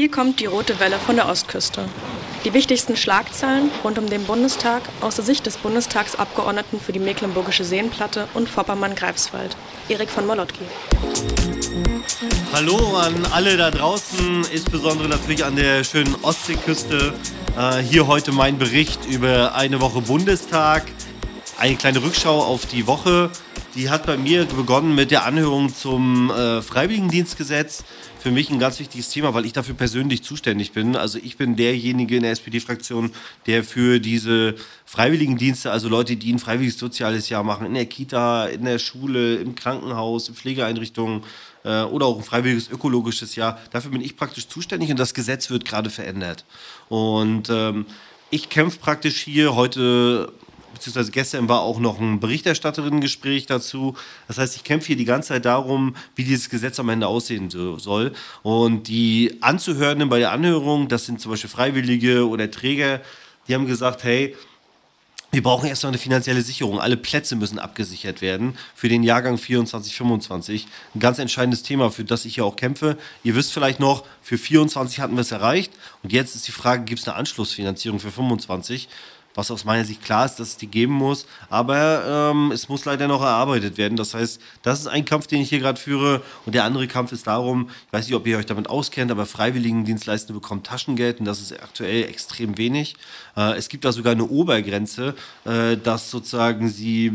Hier kommt die rote Welle von der Ostküste. Die wichtigsten Schlagzeilen rund um den Bundestag aus der Sicht des Bundestagsabgeordneten für die Mecklenburgische Seenplatte und Vorpommern-Greifswald, Erik von Molotki. Hallo an alle da draußen, insbesondere natürlich an der schönen Ostseeküste. Äh, hier heute mein Bericht über eine Woche Bundestag. Eine kleine Rückschau auf die Woche. Die hat bei mir begonnen mit der Anhörung zum äh, Freiwilligendienstgesetz für mich ein ganz wichtiges Thema, weil ich dafür persönlich zuständig bin. Also ich bin derjenige in der SPD-Fraktion, der für diese Freiwilligendienste, also Leute, die ein freiwilliges soziales Jahr machen, in der Kita, in der Schule, im Krankenhaus, in Pflegeeinrichtungen äh, oder auch ein freiwilliges ökologisches Jahr, dafür bin ich praktisch zuständig und das Gesetz wird gerade verändert. Und ähm, ich kämpfe praktisch hier heute beziehungsweise gestern war auch noch ein Berichterstatterinnen-Gespräch dazu. Das heißt, ich kämpfe hier die ganze Zeit darum, wie dieses Gesetz am Ende aussehen soll. Und die Anzuhörenden bei der Anhörung, das sind zum Beispiel Freiwillige oder Träger, die haben gesagt, hey, wir brauchen erst noch eine finanzielle Sicherung. Alle Plätze müssen abgesichert werden für den Jahrgang 24, 25. Ein ganz entscheidendes Thema, für das ich ja auch kämpfe. Ihr wisst vielleicht noch, für 24 hatten wir es erreicht. Und jetzt ist die Frage, gibt es eine Anschlussfinanzierung für 25? Was aus meiner Sicht klar ist, dass es die geben muss. Aber ähm, es muss leider noch erarbeitet werden. Das heißt, das ist ein Kampf, den ich hier gerade führe. Und der andere Kampf ist darum, ich weiß nicht, ob ihr euch damit auskennt, aber Freiwilligendienstleistende bekommen Taschengeld und das ist aktuell extrem wenig. Äh, es gibt da sogar eine Obergrenze, äh, dass sozusagen sie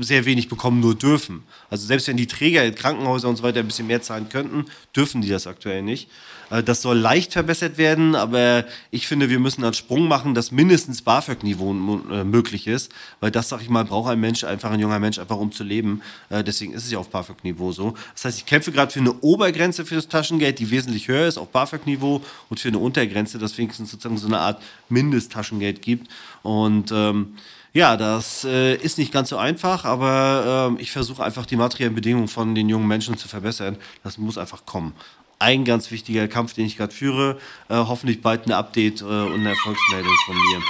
sehr wenig bekommen nur dürfen. Also selbst wenn die Träger in Krankenhäuser und so weiter ein bisschen mehr zahlen könnten, dürfen die das aktuell nicht. Äh, das soll leicht verbessert werden, aber ich finde, wir müssen einen Sprung machen, dass mindestens BAföG-Niveau äh, möglich ist, weil das, sag ich mal, braucht ein Mensch, einfach ein junger Mensch, einfach um zu leben. Äh, deswegen ist es ja auf BAföG-Niveau so. Das heißt, ich kämpfe gerade für eine Obergrenze für das Taschengeld, die wesentlich höher ist auf BAföG-Niveau und für eine Untergrenze, dass wenigstens sozusagen so eine Art Mindesttaschengeld gibt. Und ähm, ja, das äh, ist nicht ganz so einfach, aber äh, ich versuche einfach die materiellen Bedingungen von den jungen Menschen zu verbessern. Das muss einfach kommen ein ganz wichtiger Kampf, den ich gerade führe. Äh, hoffentlich bald ein Update äh, und eine Erfolgsmeldung von mir.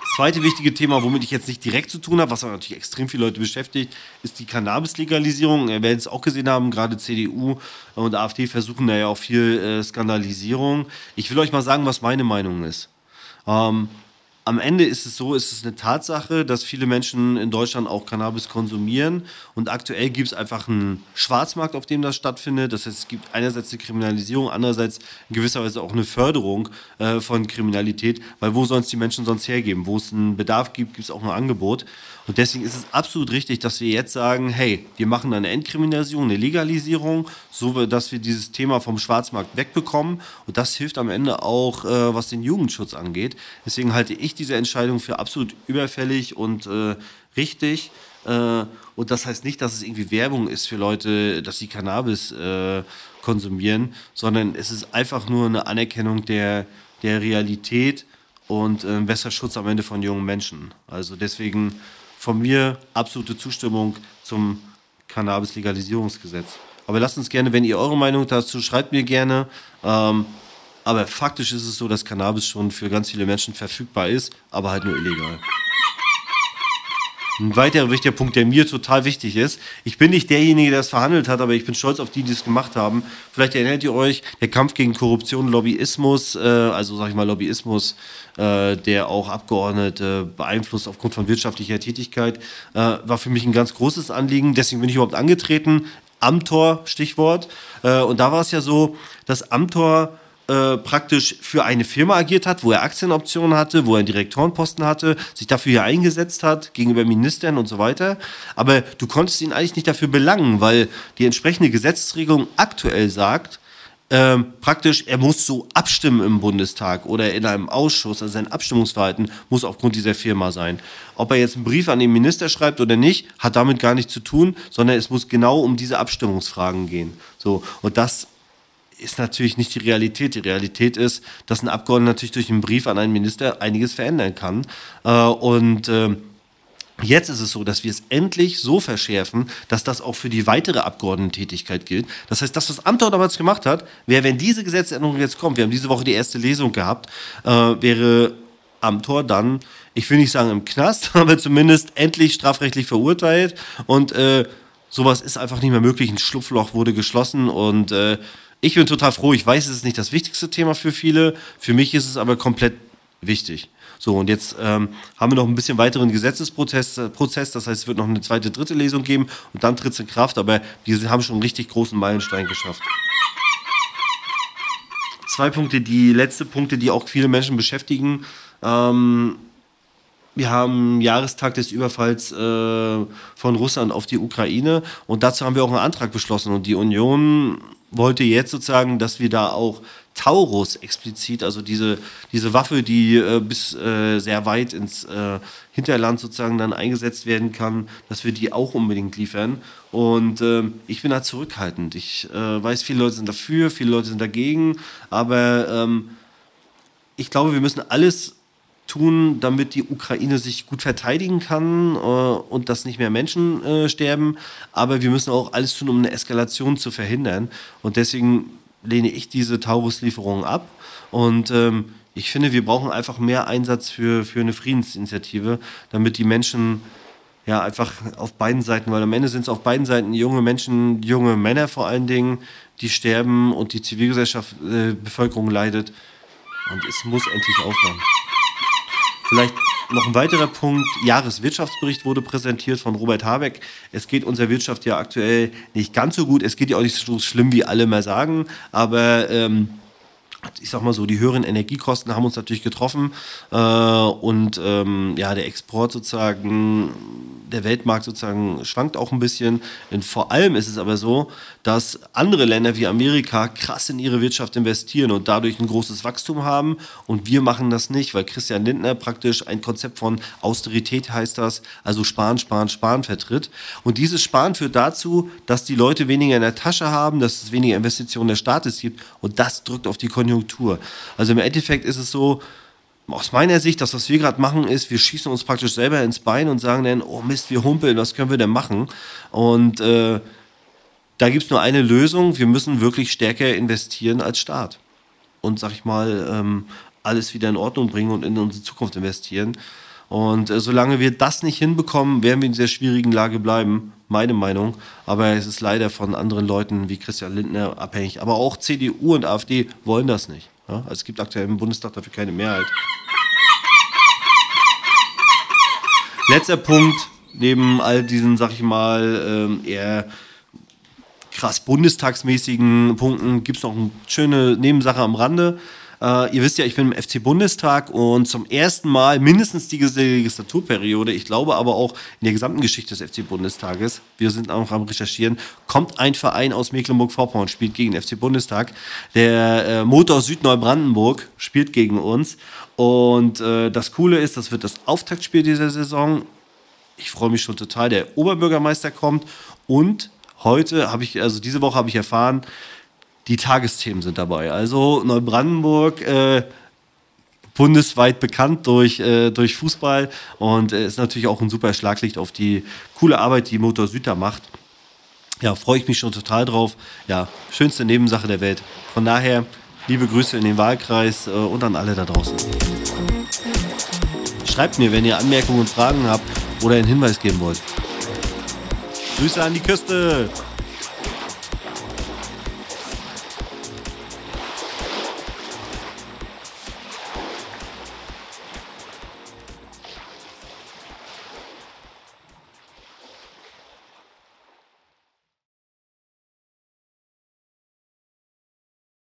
Das zweite wichtige Thema, womit ich jetzt nicht direkt zu tun habe, was aber natürlich extrem viele Leute beschäftigt, ist die Cannabis-Legalisierung. Wir werden es auch gesehen haben, gerade CDU und AfD versuchen da ja auch viel äh, Skandalisierung. Ich will euch mal sagen, was meine Meinung ist. Ähm, am Ende ist es so, ist es eine Tatsache, dass viele Menschen in Deutschland auch Cannabis konsumieren. Und aktuell gibt es einfach einen Schwarzmarkt, auf dem das stattfindet. Das heißt, es gibt einerseits eine Kriminalisierung, andererseits in gewisser Weise auch eine Förderung äh, von Kriminalität. Weil wo sollen es die Menschen sonst hergeben? Wo es einen Bedarf gibt, gibt es auch ein Angebot. Und deswegen ist es absolut richtig, dass wir jetzt sagen, hey, wir machen eine Entkriminalisierung, eine Legalisierung, so dass wir dieses Thema vom Schwarzmarkt wegbekommen. Und das hilft am Ende auch, äh, was den Jugendschutz angeht. Deswegen halte ich diese Entscheidung für absolut überfällig und äh, richtig. Äh, und das heißt nicht, dass es irgendwie Werbung ist für Leute, dass sie Cannabis äh, konsumieren, sondern es ist einfach nur eine Anerkennung der, der Realität und äh, besserer Schutz am Ende von jungen Menschen. Also deswegen von mir absolute Zustimmung zum Cannabis-Legalisierungsgesetz. Aber lasst uns gerne, wenn ihr eure Meinung dazu schreibt mir gerne. Ähm, aber faktisch ist es so, dass Cannabis schon für ganz viele Menschen verfügbar ist, aber halt nur illegal. Ein weiterer wichtiger Punkt, der mir total wichtig ist. Ich bin nicht derjenige, der es verhandelt hat, aber ich bin stolz auf die, die es gemacht haben. Vielleicht erinnert ihr euch, der Kampf gegen Korruption, Lobbyismus, äh, also sag ich mal Lobbyismus, äh, der auch Abgeordnete beeinflusst aufgrund von wirtschaftlicher Tätigkeit, äh, war für mich ein ganz großes Anliegen. Deswegen bin ich überhaupt angetreten. Amtor, Stichwort. Äh, und da war es ja so, dass Amtor äh, praktisch für eine Firma agiert hat, wo er Aktienoptionen hatte, wo er einen Direktorenposten hatte, sich dafür hier eingesetzt hat, gegenüber Ministern und so weiter. Aber du konntest ihn eigentlich nicht dafür belangen, weil die entsprechende Gesetzesregelung aktuell sagt, ähm, praktisch, er muss so abstimmen im Bundestag oder in einem Ausschuss, also sein Abstimmungsverhalten muss aufgrund dieser Firma sein. Ob er jetzt einen Brief an den Minister schreibt oder nicht, hat damit gar nichts zu tun, sondern es muss genau um diese Abstimmungsfragen gehen. So, und das ist natürlich nicht die Realität. Die Realität ist, dass ein Abgeordneter natürlich durch einen Brief an einen Minister einiges verändern kann. Äh, und äh, Jetzt ist es so, dass wir es endlich so verschärfen, dass das auch für die weitere Abgeordnetentätigkeit gilt. Das heißt, das, was Amthor damals gemacht hat, wäre, wenn diese Gesetzesänderung jetzt kommt, wir haben diese Woche die erste Lesung gehabt, äh, wäre Amthor dann, ich will nicht sagen im Knast, aber zumindest endlich strafrechtlich verurteilt und äh, sowas ist einfach nicht mehr möglich. Ein Schlupfloch wurde geschlossen und äh, Ich bin total froh. Ich weiß, es ist nicht das wichtigste Thema für viele. Für mich ist es aber komplett wichtig. So, und jetzt ähm, haben wir noch ein bisschen weiteren Gesetzesprozess. Prozess, das heißt, es wird noch eine zweite, dritte Lesung geben und dann tritt es in Kraft. Aber wir haben schon einen richtig großen Meilenstein geschafft. Zwei Punkte, die letzte Punkte, die auch viele Menschen beschäftigen. Ähm, wir haben Jahrestag des Überfalls äh, von Russland auf die Ukraine und dazu haben wir auch einen Antrag beschlossen und die Union wollte jetzt sozusagen, dass wir da auch Taurus explizit, also diese, diese Waffe, die äh, bis äh, sehr weit ins äh, Hinterland sozusagen dann eingesetzt werden kann, dass wir die auch unbedingt liefern. Und ähm, ich bin da zurückhaltend. Ich äh, weiß, viele Leute sind dafür, viele Leute sind dagegen, aber ähm, ich glaube, wir müssen alles tun, damit die Ukraine sich gut verteidigen kann äh, und dass nicht mehr Menschen äh, sterben. Aber wir müssen auch alles tun, um eine Eskalation zu verhindern. Und deswegen lehne ich diese Taurus-Lieferungen ab. Und ähm, ich finde, wir brauchen einfach mehr Einsatz für, für eine Friedensinitiative, damit die Menschen ja einfach auf beiden Seiten, weil am Ende sind es auf beiden Seiten junge Menschen, junge Männer vor allen Dingen, die sterben und die Zivilgesellschaft, äh, Bevölkerung leidet. Und es muss endlich aufhören. Vielleicht noch ein weiterer Punkt. Jahreswirtschaftsbericht wurde präsentiert von Robert Habeck. Es geht unserer Wirtschaft ja aktuell nicht ganz so gut. Es geht ja auch nicht so schlimm, wie alle mal sagen. Aber ähm, ich sag mal so, die höheren Energiekosten haben uns natürlich getroffen äh, und ähm, ja, der Export sozusagen, der Weltmarkt sozusagen schwankt auch ein bisschen. Und vor allem ist es aber so, dass andere Länder wie Amerika krass in ihre Wirtschaft investieren und dadurch ein großes Wachstum haben und wir machen das nicht, weil Christian Lindner praktisch ein Konzept von Austerität heißt das, also sparen, sparen, sparen vertritt. Und dieses Sparen führt dazu, dass die Leute weniger in der Tasche haben, dass es weniger Investitionen des Staates gibt und das drückt auf die Konjunktur Konjunktur. Also im Endeffekt ist es so, aus meiner Sicht, das, was wir gerade machen, ist, wir schießen uns praktisch selber ins Bein und sagen dann, oh Mist, wir humpeln, was können wir denn machen? Und äh, da gibt es nur eine Lösung, wir müssen wirklich stärker investieren als Staat. Und sag ich mal, ähm, alles wieder in Ordnung bringen und in unsere Zukunft investieren. Und äh, solange wir das nicht hinbekommen, werden wir in dieser schwierigen Lage bleiben, meine Meinung. Aber es ist leider von anderen Leuten wie Christian Lindner abhängig. Aber auch CDU und AfD wollen das nicht. Ja? Also es gibt aktuell im Bundestag dafür keine Mehrheit. Letzter Punkt, neben all diesen, sag ich mal, ähm, eher krass bundestagsmäßigen Punkten, gibt es noch eine schöne Nebensache am Rande. Äh, ihr wisst ja, ich bin im FC Bundestag und zum ersten Mal mindestens diese Legislaturperiode, ich glaube aber auch in der gesamten Geschichte des FC Bundestages, wir sind auch am Recherchieren, kommt ein Verein aus Mecklenburg-Vorpommern, spielt gegen den FC Bundestag. Der äh, Motor Südneubrandenburg spielt gegen uns. Und äh, das Coole ist, das wird das Auftaktspiel dieser Saison. Ich freue mich schon total. Der Oberbürgermeister kommt und heute habe ich, also diese Woche habe ich erfahren, die Tagesthemen sind dabei. Also Neubrandenburg, äh, bundesweit bekannt durch, äh, durch Fußball und äh, ist natürlich auch ein super Schlaglicht auf die coole Arbeit, die Motor Süd macht. Ja, freue ich mich schon total drauf. Ja, schönste Nebensache der Welt. Von daher, liebe Grüße in den Wahlkreis äh, und an alle da draußen. Schreibt mir, wenn ihr Anmerkungen und Fragen habt oder einen Hinweis geben wollt. Grüße an die Küste!